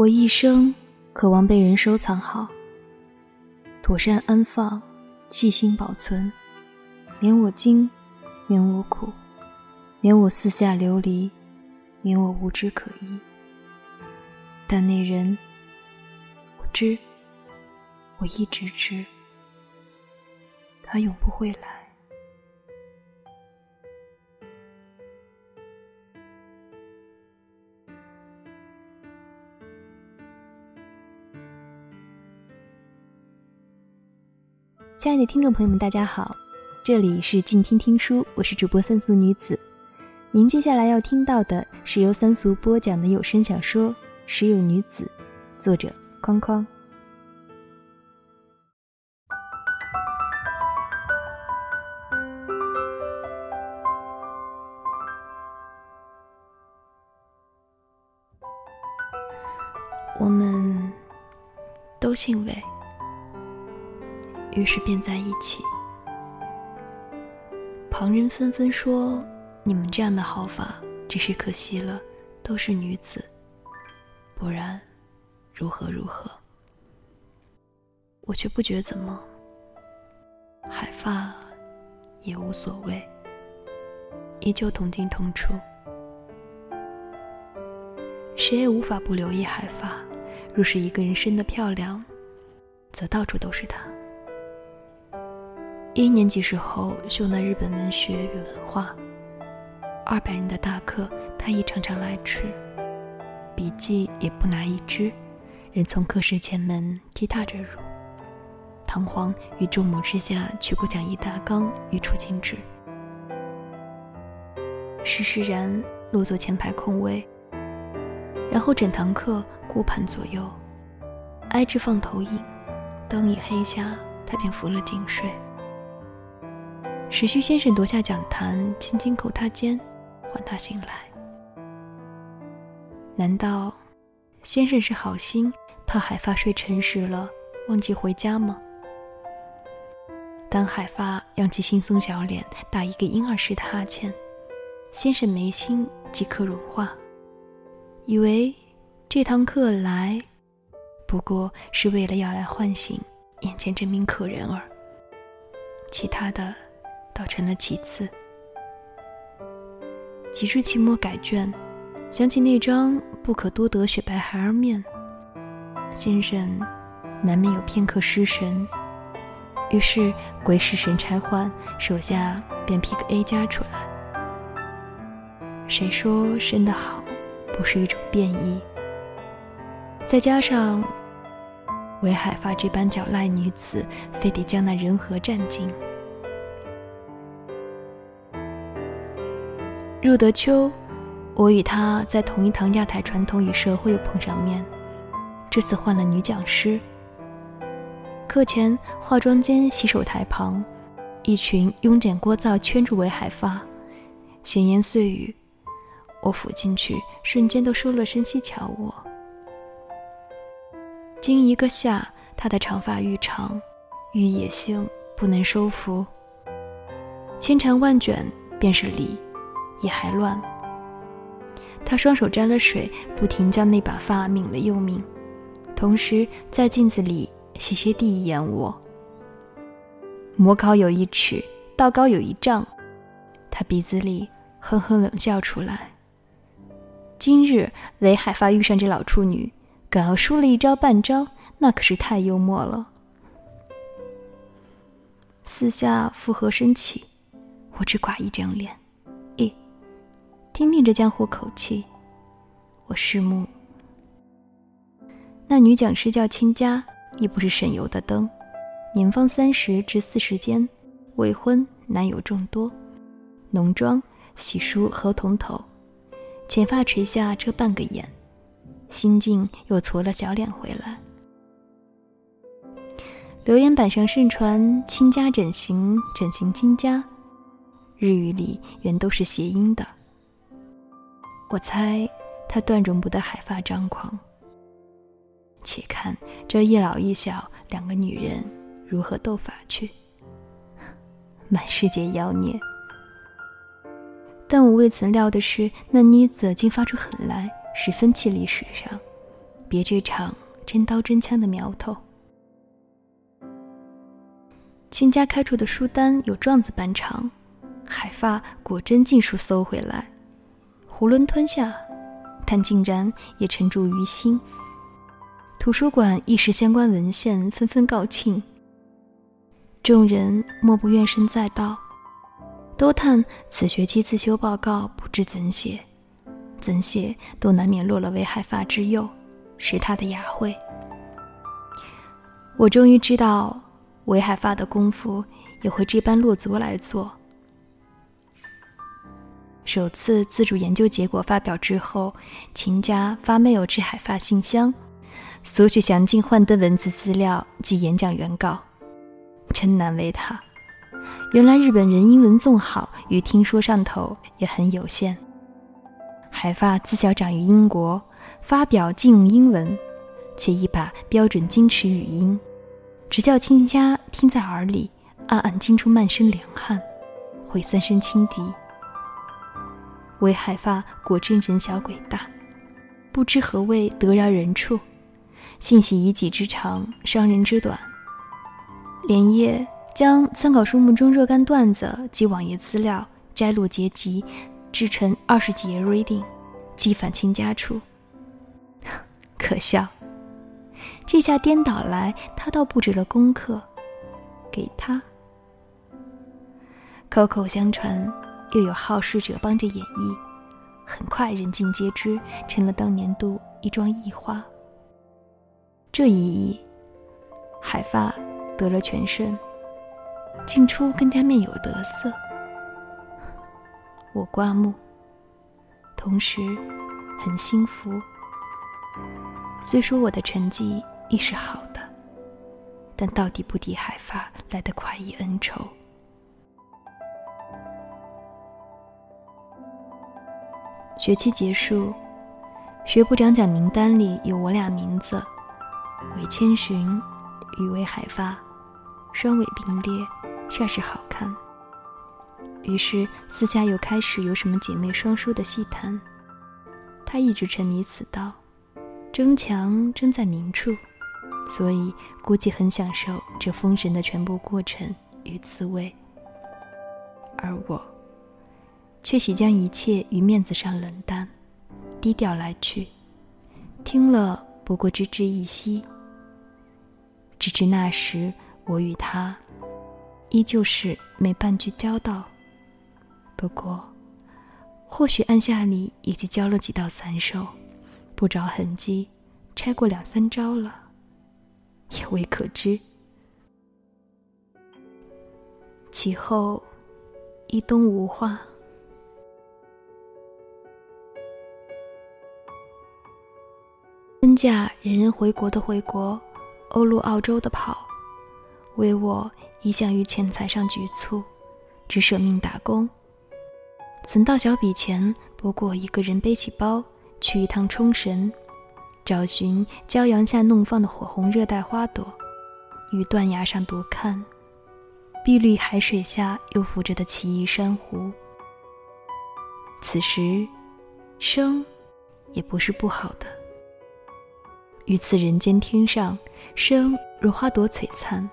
我一生渴望被人收藏好，妥善安放，细心保存，免我惊，免我苦，免我四下流离，免我无枝可依。但那人，我知，我一直知，他永不会来。亲爱的听众朋友们，大家好，这里是静听听书，我是主播三俗女子。您接下来要听到的是由三俗播讲的有声小说《时有女子》，作者框框。我们都姓魏。于是便在一起。旁人纷纷说：“你们这样的好法，只是可惜了，都是女子，不然，如何如何？”我却不觉怎么，海发也无所谓，依旧同进同出。谁也无法不留意海发。若是一个人生得漂亮，则到处都是她。一年级时候修那日本文学与文化，二百人的大课，他亦常常来迟，笔记也不拿一支，人从课室前门踢踏着入，堂皇于众目之下取过讲义大纲与出经纸，施施然落座前排空位，然后整堂课顾盼左右，挨至放投影，灯已黑下，他便扶了颈睡。史旭先生夺下讲坛，轻轻叩他肩，唤他醒来。难道先生是好心，怕海发睡沉实了，忘记回家吗？当海发扬起惺忪小脸，打一个婴儿似的哈欠，先生眉心即刻融化，以为这堂课来，不过是为了要来唤醒眼前这名可人儿，其他的。倒成了其次。几日期末改卷，想起那张不可多得雪白孩儿面，先生难免有片刻失神，于是鬼使神差换，手下便批个 A 加出来。谁说生得好不是一种变异？再加上韦海发这般狡赖女子，非得将那人和占尽。入得秋，我与他在同一堂亚太传统与社会碰上面。这次换了女讲师。课前，化妆间洗手台旁，一群慵懒聒噪圈住韦海发，闲言碎语。我俯进去，瞬间都收了声息瞧我。经一个夏，他的长发愈长，愈野性不能收服。千缠万卷，便是理。也还乱。他双手沾了水，不停将那把发抿了又抿，同时在镜子里斜斜地一眼我。模考有一尺，道高有一丈。他鼻子里哼哼冷笑出来。今日雷海发遇上这老处女，敢要输了一招半招，那可是太幽默了。四下附和声起，我只寡一张脸。听听这江湖口气，我拭目。那女讲师叫亲家，亦不是省油的灯，年方三十至四十间，未婚，男友众多，浓妆洗梳合筒头，浅发垂下遮半个眼，心境又搓了小脸回来。留言板上盛传亲家整形，整形亲家，日语里原都是谐音的。我猜他断容不得海发张狂。且看这一老一小两个女人如何斗法去。满世界妖孽。但我未曾料的是，那妮子竟发出狠来，十分气力使上，别这场真刀真枪的苗头。亲家开出的书单有状子般长，海发果真尽数搜回来，囫囵吞下，但竟然也沉住于心。图书馆一时相关文献纷纷告罄，众人莫不怨声载道，都叹此学期自修报告不知怎写，怎写都难免落了为海发之右，是他的雅慧。我终于知道，为海发的功夫也会这般落足来做。首次自主研究结果发表之后，秦家发 mail 至海发信箱。索取详尽幻灯文字资料及演讲原稿，真难为他。原来日本人英文纵好，与听说上头也很有限。海发自小长于英国，发表尽用英文，且一把标准矜持语音，只叫亲家听在耳里，暗暗惊出漫身凉汗，会三声轻笛。为海发果真人小鬼大，不知何谓得饶人处。信息以己之长，伤人之短。连夜将参考书目中若干段子及网页资料摘录结集，制成二十几页 reading，寄返亲家处。可笑，这下颠倒来，他倒布置了功课，给他。口口相传，又有好事者帮着演绎，很快人尽皆知，成了当年度一桩异花。这一役，海发得了全胜，进出更加面有得色。我刮目，同时很心服。虽说我的成绩亦是好的，但到底不敌海发来的快意恩仇。学期结束，学部长奖名单里有我俩名字。韦千寻与韦海发，双尾并列，煞是好看。于是私下又开始有什么姐妹双输的戏谈。他一直沉迷此道，争强争在明处，所以估计很享受这封神的全部过程与滋味。而我，却喜将一切于面子上冷淡，低调来去，听了。不过知之一息。直至那时，我与他依旧是没半句交道。不过，或许暗下里已经交了几道散手，不着痕迹，拆过两三招了，也未可知。其后，一冬无话。婚嫁，人人回国的回国，欧陆澳洲的跑，唯我一向于钱财上局促，只舍命打工。存到小笔钱，不过一个人背起包去一趟冲绳，找寻骄阳下怒放的火红热带花朵，于断崖上独看，碧绿海水下又浮着的奇异珊瑚。此时，生也不是不好的。于此人间天上，生如花朵璀璨，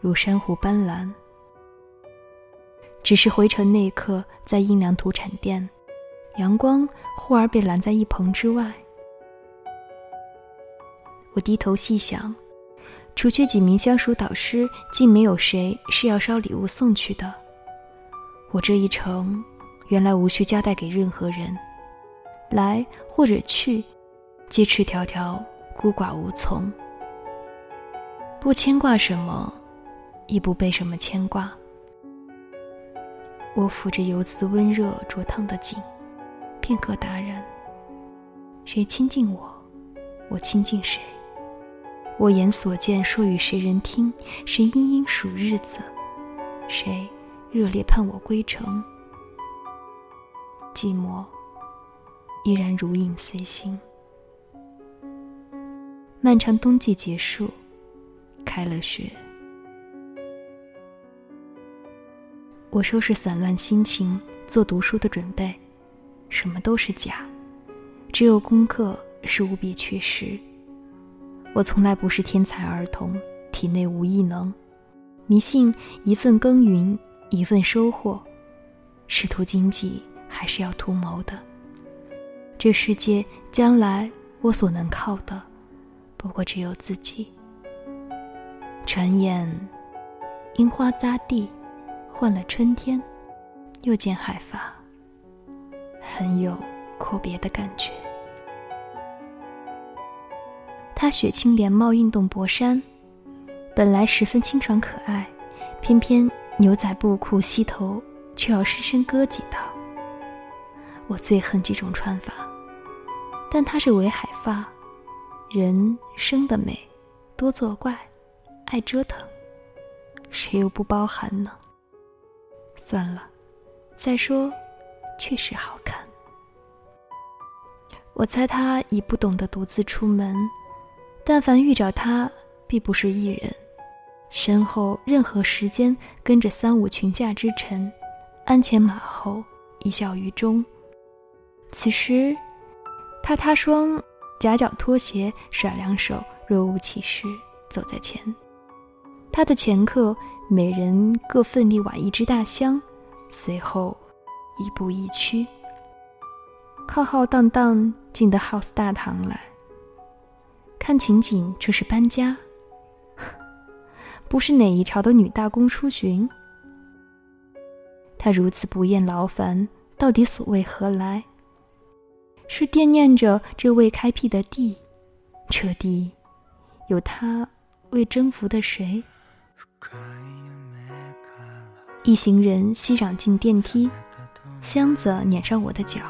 如珊瑚斑斓。只是回程那一刻，在阴凉土产店，阳光忽而被拦在一棚之外。我低头细想，除却几名相熟导师，竟没有谁是要捎礼物送去的。我这一程，原来无需交代给任何人，来或者去，皆赤条条。孤寡无从，不牵挂什么，亦不被什么牵挂。我抚着游子温热灼烫的颈，片刻达然。谁亲近我，我亲近谁。我眼所见说与谁人听？谁殷殷数日子？谁热烈盼我归程？寂寞依然如影随形。漫长冬季结束，开了学。我收拾散乱心情，做读书的准备，什么都是假，只有功课是无比确实。我从来不是天才儿童，体内无异能，迷信一份耕耘一份收获，仕途经济还是要图谋的。这世界将来我所能靠的，不过只有自己。转眼，樱花匝地，换了春天，又见海发，很有阔别的感觉。他雪青连帽运动薄衫，本来十分清爽可爱，偏偏牛仔布裤膝头却要深深割几刀。我最恨这种穿法，但他是伪海发，人生的美，多作怪，爱折腾，谁又不包含呢？算了，再说，确实好看。我猜他已不懂得独自出门。但凡遇着他，必不是一人，身后任何时间跟着三五群驾之臣，鞍前马后，一笑于中。此时，他踏双夹脚拖鞋，甩两手，若无其事走在前。他的前客每人各奋力挽一只大箱，随后一步一趋，浩浩荡荡进得 house 大堂来。看情景，这是搬家，不是哪一朝的女大公出巡。他如此不厌劳烦，到底所谓何来？是惦念着这未开辟的地，这地有他未征服的谁？一行人熙攘进电梯，箱子碾上我的脚，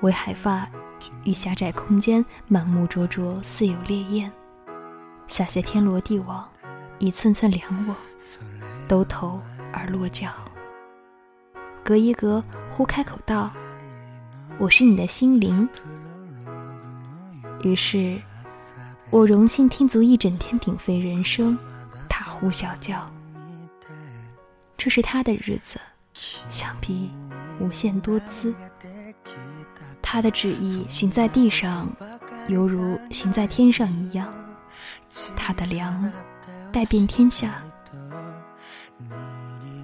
为海发。与狭窄空间满目灼灼，似有烈焰，下些天罗地网，一寸寸量我，兜头而落脚。隔一隔，忽开口道：“我是你的心灵。”于是，我荣幸听足一整天鼎沸人声，大呼小叫。这是他的日子，想必无限多姿。他的旨意行在地上，犹如行在天上一样。他的良，带遍天下。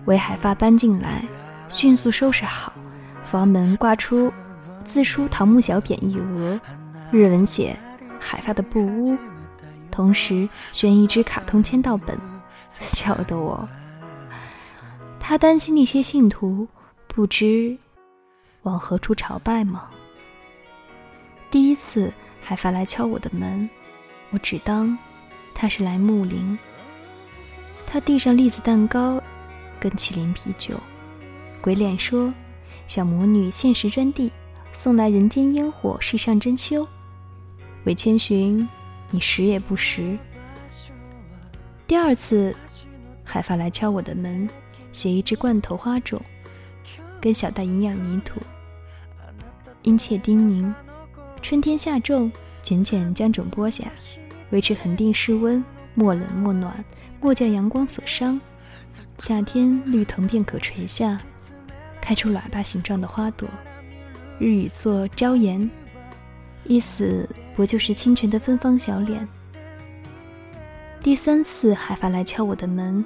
韦海发搬进来，迅速收拾好，房门挂出字书“桃木小匾”一额，日文写“海发的布屋”，同时悬一支卡通签到本，笑得我。他担心那些信徒不知往何处朝拜吗？第一次海发来敲我的门，我只当他是来睦邻。他递上栗子蛋糕，跟麒麟啤酒，鬼脸说：“小魔女限时专递，送来人间烟火，世上珍馐。”韦千寻，你识也不识。第二次海发来敲我的门，携一只罐头花种，跟小袋营养泥土，殷切叮咛。春天下种，浅浅将种播下，维持恒定室温，莫冷莫暖，莫叫阳光所伤。夏天绿藤便可垂下，开出喇叭形状的花朵。日语作朝颜，意思不就是清晨的芬芳小脸？第三次海发来敲我的门，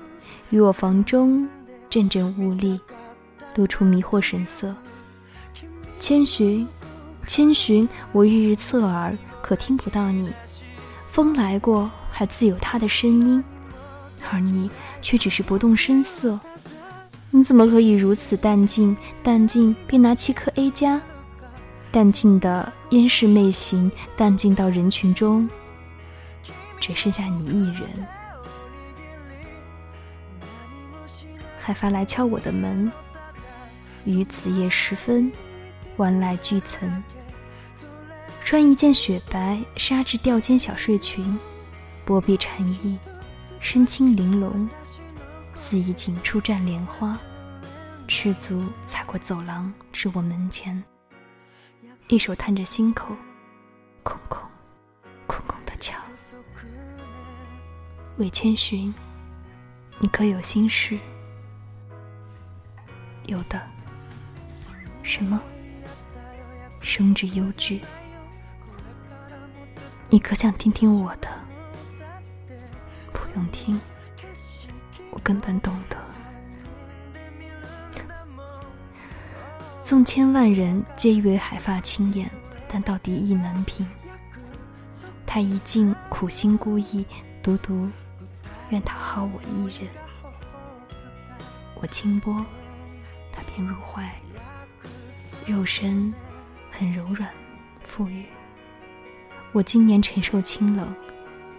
与我房中阵阵兀立，露出迷惑神色。千寻。千寻，我日日侧耳，可听不到你。风来过，还自有它的声音，而你却只是不动声色。你怎么可以如此淡静？淡静便拿七颗 A 加，淡静的烟视媚行，淡静到人群中只剩下你一人。还发来敲我的门，于子夜时分，晚来俱岑。穿一件雪白纱质吊肩小睡裙，波臂缠衣，身轻玲珑，似一锦初绽莲花。赤足踩过走廊，至我门前，一手探着心口，空空空空的敲。魏千寻，你可有心事？有的。什么？生之忧惧。你可想听听我的？不用听，我根本懂得。纵千万人皆以为海发轻艳，但到底意难平。他一尽苦心孤诣，独独愿讨好我一人。我轻拨，他便入怀，肉身很柔软富裕。我今年承受清冷，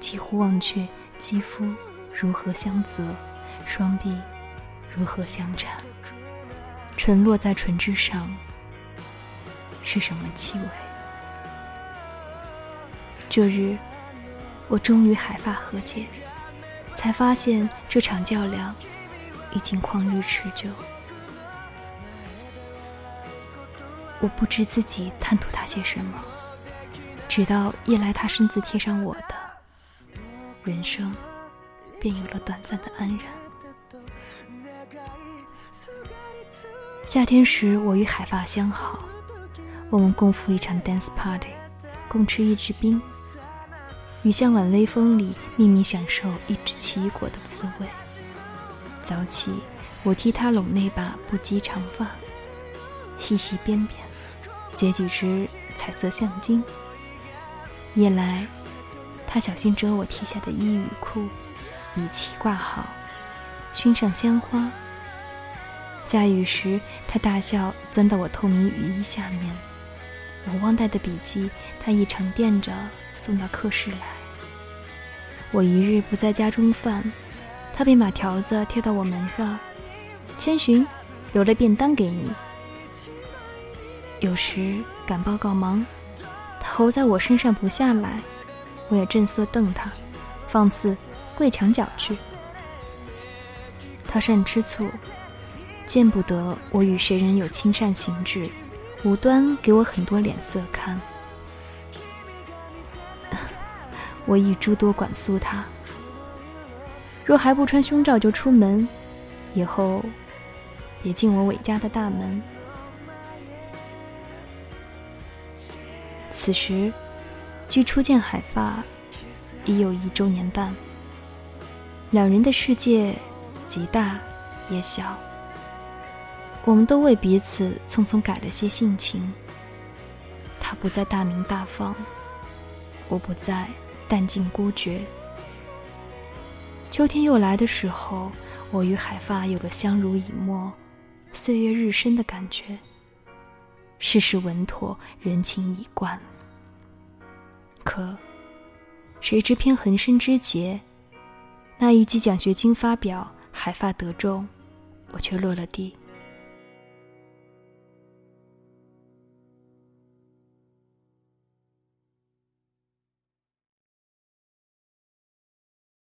几乎忘却肌肤如何相泽，双臂如何相缠，唇落在唇之上是什么气味？这日，我终与海发和解，才发现这场较量已经旷日持久。我不知自己贪图他些什么，直到夜来他身子贴上我的，人生便有了短暂的安然。夏天时，我与海发相好，我们共赴一场 dance party，共吃一支冰。与向晚微风里秘密享受一支奇异果的滋味。早起，我替他拢那把不羁长发，细细边边，结几支彩色项巾。夜来，他小心折我提下的衣与裤，以旗挂好，熏上香花。下雨时，他大笑钻到我透明雨衣下面。我忘带的笔记，他一常垫着。送到客室来。我一日不在家中饭，他便把条子贴到我门上。千寻，留了便当给你。有时赶报告忙，他猴在我身上不下来，我也正色瞪他，放肆跪墙角去。他善吃醋，见不得我与谁人有亲善行止，无端给我很多脸色看。我已诸多管束他，若还不穿胸罩就出门，以后别进我韦家的大门。此时，距初见海发已有一周年半。两人的世界，极大也小。我们都为彼此匆匆改了些性情。他不再大名大放，我不再。淡尽孤绝。秋天又来的时候，我与海发有了相濡以沫、岁月日深的感觉。世事稳妥，人情已惯。可，谁知偏横生枝节，那一季奖学金发表，海发得中，我却落了地。